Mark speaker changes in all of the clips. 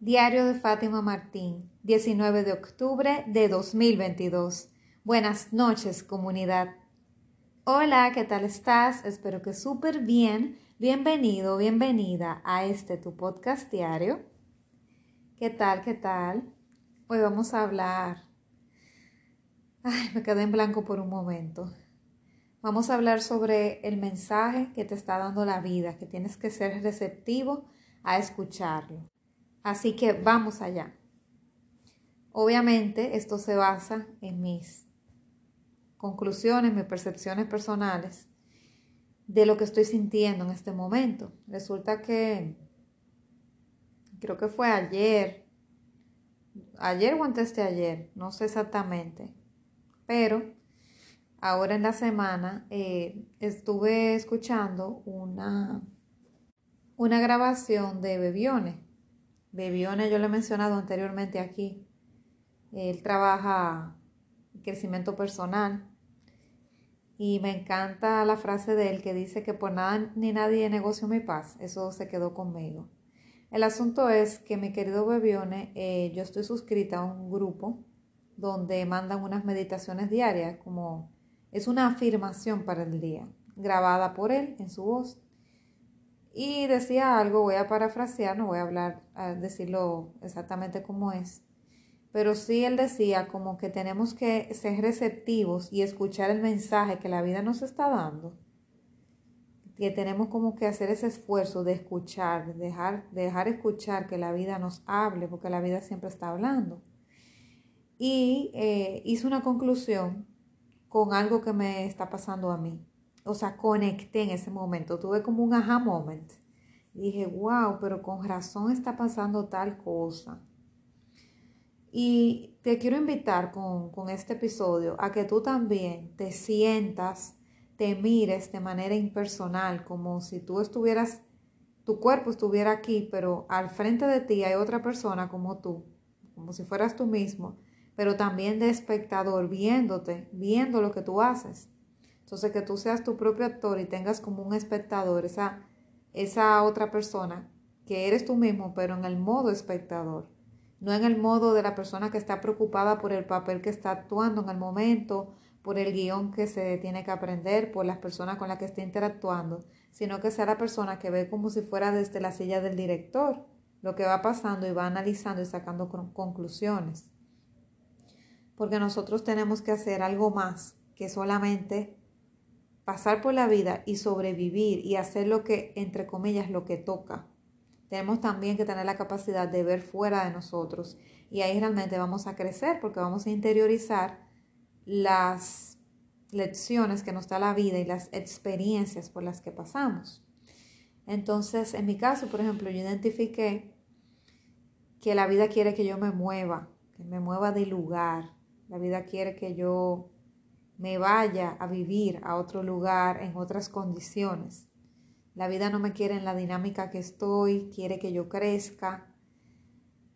Speaker 1: Diario de Fátima Martín, 19 de octubre de 2022. Buenas noches, comunidad. Hola, ¿qué tal estás? Espero que súper bien. Bienvenido, bienvenida a este tu podcast diario. ¿Qué tal, qué tal? Hoy vamos a hablar. Ay, me quedé en blanco por un momento. Vamos a hablar sobre el mensaje que te está dando la vida, que tienes que ser receptivo a escucharlo. Así que vamos allá. Obviamente esto se basa en mis conclusiones, mis percepciones personales de lo que estoy sintiendo en este momento. Resulta que creo que fue ayer, ayer o antes de ayer, no sé exactamente, pero ahora en la semana eh, estuve escuchando una, una grabación de Bebione Bebione yo lo he mencionado anteriormente aquí. Él trabaja crecimiento personal y me encanta la frase de él que dice que por nada ni nadie negocio mi paz. Eso se quedó conmigo. El asunto es que mi querido Bebione, eh, yo estoy suscrita a un grupo donde mandan unas meditaciones diarias, como es una afirmación para el día, grabada por él en su voz y decía algo, voy a parafrasear, no voy a hablar, a decirlo exactamente como es, pero sí él decía como que tenemos que ser receptivos y escuchar el mensaje que la vida nos está dando, que tenemos como que hacer ese esfuerzo de escuchar, dejar, dejar escuchar que la vida nos hable, porque la vida siempre está hablando. Y eh, hice una conclusión con algo que me está pasando a mí o sea, conecté en ese momento, tuve como un aha moment. Dije, wow, pero con razón está pasando tal cosa. Y te quiero invitar con, con este episodio a que tú también te sientas, te mires de manera impersonal, como si tú estuvieras, tu cuerpo estuviera aquí, pero al frente de ti hay otra persona como tú, como si fueras tú mismo, pero también de espectador, viéndote, viendo lo que tú haces. Entonces, que tú seas tu propio actor y tengas como un espectador esa, esa otra persona, que eres tú mismo, pero en el modo espectador, no en el modo de la persona que está preocupada por el papel que está actuando en el momento, por el guion que se tiene que aprender, por las personas con las que está interactuando, sino que sea la persona que ve como si fuera desde la silla del director lo que va pasando y va analizando y sacando conclusiones. Porque nosotros tenemos que hacer algo más que solamente pasar por la vida y sobrevivir y hacer lo que, entre comillas, lo que toca. Tenemos también que tener la capacidad de ver fuera de nosotros y ahí realmente vamos a crecer porque vamos a interiorizar las lecciones que nos da la vida y las experiencias por las que pasamos. Entonces, en mi caso, por ejemplo, yo identifiqué que la vida quiere que yo me mueva, que me mueva de lugar. La vida quiere que yo me vaya a vivir a otro lugar en otras condiciones. La vida no me quiere en la dinámica que estoy, quiere que yo crezca.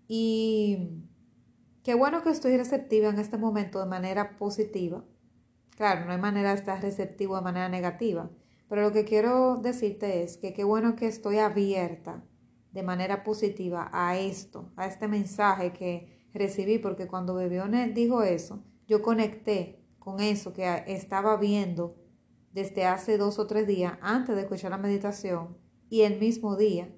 Speaker 1: Y qué bueno que estoy receptiva en este momento de manera positiva. Claro, no hay manera de estar receptivo de manera negativa, pero lo que quiero decirte es que qué bueno que estoy abierta de manera positiva a esto, a este mensaje que recibí, porque cuando Bebione dijo eso, yo conecté con eso que estaba viendo desde hace dos o tres días antes de escuchar la meditación y el mismo día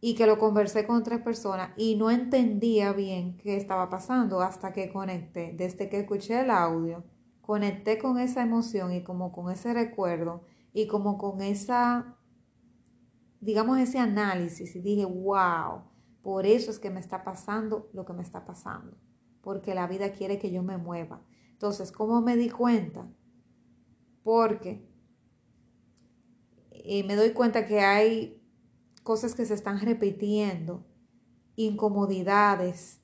Speaker 1: y que lo conversé con otras personas y no entendía bien qué estaba pasando hasta que conecté, desde que escuché el audio, conecté con esa emoción y como con ese recuerdo y como con esa, digamos, ese análisis y dije, wow, por eso es que me está pasando lo que me está pasando, porque la vida quiere que yo me mueva. Entonces, ¿cómo me di cuenta? Porque y me doy cuenta que hay cosas que se están repitiendo, incomodidades,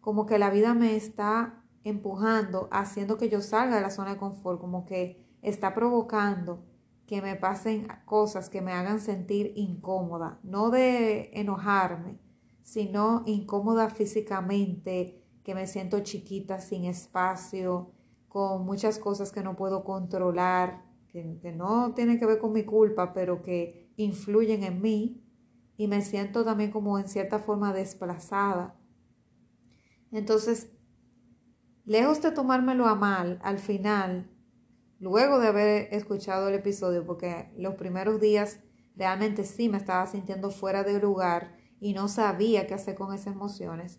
Speaker 1: como que la vida me está empujando, haciendo que yo salga de la zona de confort, como que está provocando que me pasen cosas que me hagan sentir incómoda, no de enojarme, sino incómoda físicamente, que me siento chiquita, sin espacio, con muchas cosas que no puedo controlar, que, no tienen que ver con mi culpa, pero que influyen en mí. y me siento también como en cierta forma desplazada. Entonces, lejos de tomármelo a mal, al final, luego de haber escuchado el episodio, porque los primeros días realmente sí me estaba sintiendo fuera de lugar y no sabía qué hacer con esas emociones,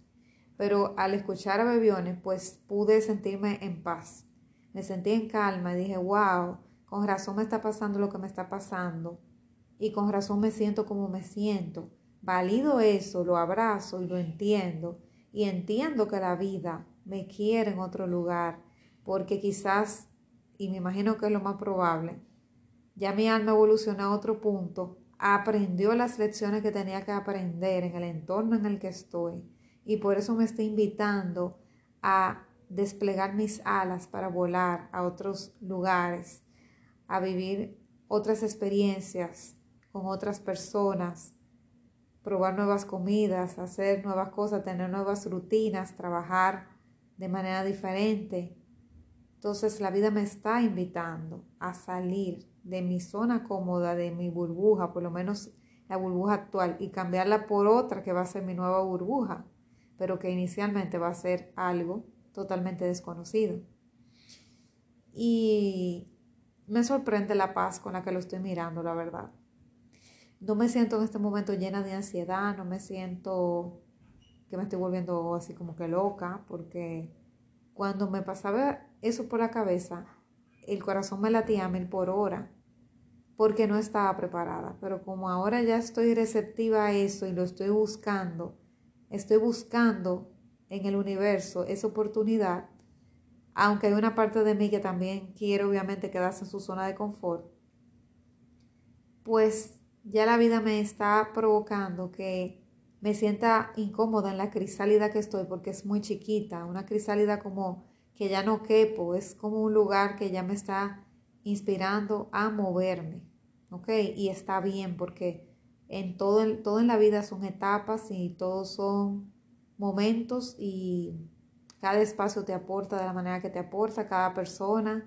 Speaker 1: pero al escuchar a Bebiones, pues pude sentirme en paz. Me sentí en calma y dije, wow, con razón me está pasando lo que me está pasando y con razón me siento como me siento. Valido eso, lo abrazo y lo entiendo y entiendo que la vida me quiere en otro lugar porque quizás, y me imagino que es lo más probable, ya mi alma evolucionó a otro punto, aprendió las lecciones que tenía que aprender en el entorno en el que estoy y por eso me está invitando a desplegar mis alas para volar a otros lugares a vivir otras experiencias con otras personas, probar nuevas comidas, hacer nuevas cosas, tener nuevas rutinas, trabajar de manera diferente. Entonces la vida me está invitando a salir de mi zona cómoda, de mi burbuja, por lo menos la burbuja actual, y cambiarla por otra que va a ser mi nueva burbuja, pero que inicialmente va a ser algo totalmente desconocido. Y me sorprende la paz con la que lo estoy mirando, la verdad. No me siento en este momento llena de ansiedad, no me siento que me estoy volviendo así como que loca, porque cuando me pasaba eso por la cabeza, el corazón me latía a mil por hora, porque no estaba preparada. Pero como ahora ya estoy receptiva a eso y lo estoy buscando, estoy buscando en el universo esa oportunidad, aunque hay una parte de mí que también quiere obviamente quedarse en su zona de confort, pues ya la vida me está provocando que me sienta incómoda en la crisálida que estoy porque es muy chiquita, una crisálida como que ya no quepo, es como un lugar que ya me está inspirando a moverme, ¿ok? Y está bien porque en todo, todo en la vida son etapas y todos son momentos y cada espacio te aporta de la manera que te aporta cada persona.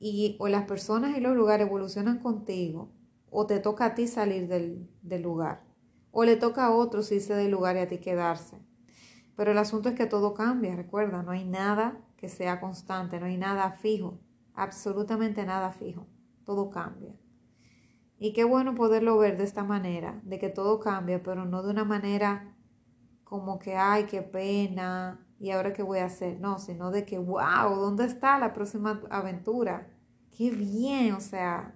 Speaker 1: Y o las personas y los lugares evolucionan contigo, o te toca a ti salir del, del lugar, o le toca a otros irse del lugar y a ti quedarse. Pero el asunto es que todo cambia, recuerda, no hay nada que sea constante, no hay nada fijo, absolutamente nada fijo, todo cambia. Y qué bueno poderlo ver de esta manera, de que todo cambia, pero no de una manera como que, ay, qué pena, ¿y ahora qué voy a hacer? No, sino de que, wow, ¿dónde está la próxima aventura? Qué bien, o sea,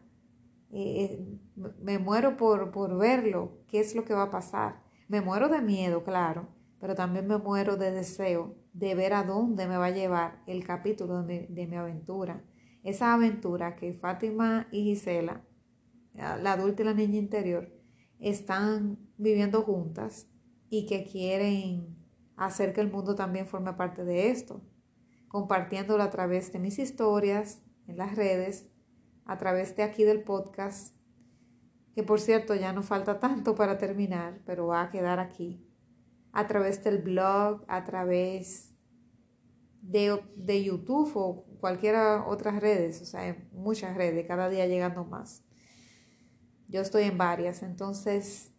Speaker 1: eh, eh, me muero por, por verlo, qué es lo que va a pasar. Me muero de miedo, claro, pero también me muero de deseo de ver a dónde me va a llevar el capítulo de mi, de mi aventura. Esa aventura que Fátima y Gisela, la adulta y la niña interior, están viviendo juntas y que quieren hacer que el mundo también forme parte de esto, compartiéndolo a través de mis historias en las redes, a través de aquí del podcast, que por cierto ya no falta tanto para terminar, pero va a quedar aquí, a través del blog, a través de, de YouTube o cualquiera otras redes, o sea, muchas redes, cada día llegando más. Yo estoy en varias, entonces,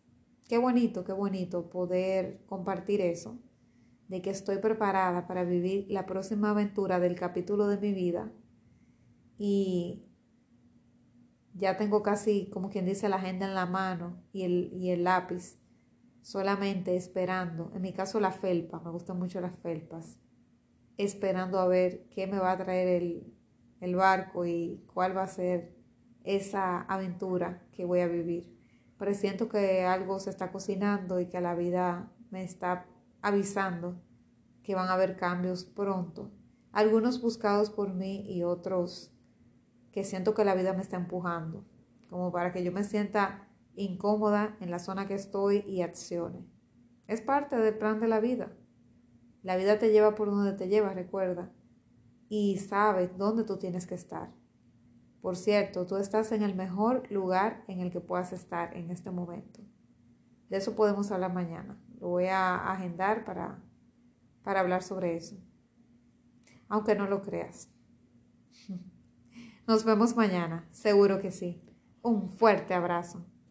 Speaker 1: qué bonito, qué bonito poder compartir eso de que estoy preparada para vivir la próxima aventura del capítulo de mi vida y ya tengo casi, como quien dice, la agenda en la mano y el, y el lápiz, solamente esperando, en mi caso la felpa, me gustan mucho las felpas, esperando a ver qué me va a traer el, el barco y cuál va a ser esa aventura que voy a vivir. Pero siento que algo se está cocinando y que la vida me está avisando que van a haber cambios pronto, algunos buscados por mí y otros que siento que la vida me está empujando, como para que yo me sienta incómoda en la zona que estoy y accione. Es parte del plan de la vida. La vida te lleva por donde te lleva, recuerda, y sabes dónde tú tienes que estar. Por cierto, tú estás en el mejor lugar en el que puedas estar en este momento. De eso podemos hablar mañana. Lo voy a agendar para, para hablar sobre eso. Aunque no lo creas. Nos vemos mañana, seguro que sí. Un fuerte abrazo.